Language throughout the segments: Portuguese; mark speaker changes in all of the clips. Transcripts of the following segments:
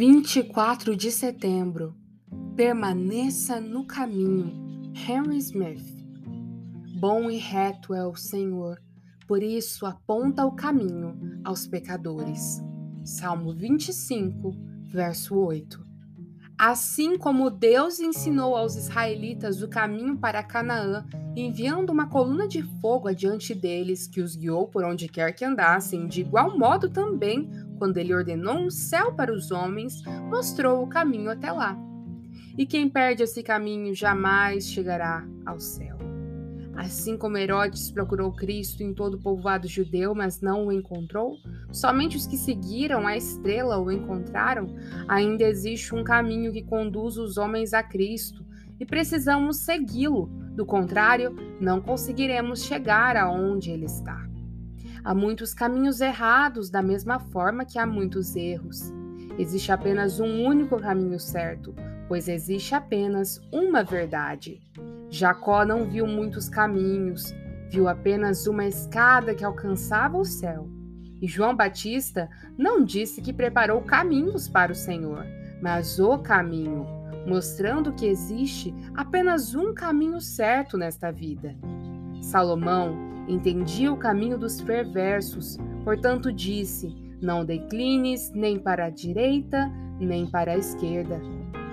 Speaker 1: 24 de setembro. Permaneça no caminho. Henry Smith. Bom e reto é o Senhor, por isso aponta o caminho aos pecadores. Salmo 25, verso 8. Assim como Deus ensinou aos israelitas o caminho para Canaã, enviando uma coluna de fogo adiante deles que os guiou por onde quer que andassem, de igual modo também, quando ele ordenou um céu para os homens, mostrou o caminho até lá. E quem perde esse caminho jamais chegará ao céu. Assim como Herodes procurou Cristo em todo o povoado judeu, mas não o encontrou, somente os que seguiram a estrela o encontraram, ainda existe um caminho que conduz os homens a Cristo e precisamos segui-lo, do contrário, não conseguiremos chegar aonde ele está. Há muitos caminhos errados, da mesma forma que há muitos erros. Existe apenas um único caminho certo, pois existe apenas uma verdade. Jacó não viu muitos caminhos, viu apenas uma escada que alcançava o céu. E João Batista não disse que preparou caminhos para o Senhor, mas o caminho, mostrando que existe apenas um caminho certo nesta vida. Salomão entendia o caminho dos perversos, portanto disse: Não declines nem para a direita, nem para a esquerda.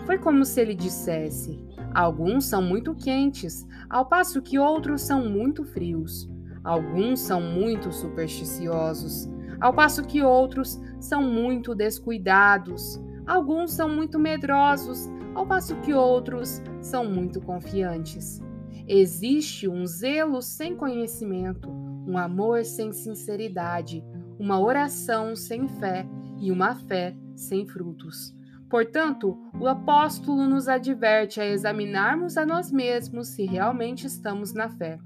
Speaker 1: Foi como se ele dissesse: Alguns são muito quentes, ao passo que outros são muito frios. Alguns são muito supersticiosos, ao passo que outros são muito descuidados. Alguns são muito medrosos, ao passo que outros são muito confiantes. Existe um zelo sem conhecimento, um amor sem sinceridade, uma oração sem fé e uma fé sem frutos. Portanto, o apóstolo nos adverte a examinarmos a nós mesmos se realmente estamos na fé.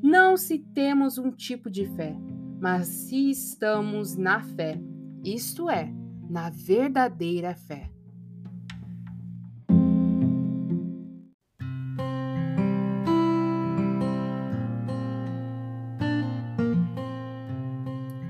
Speaker 1: Não se temos um tipo de fé, mas se estamos na fé, isto é, na verdadeira fé.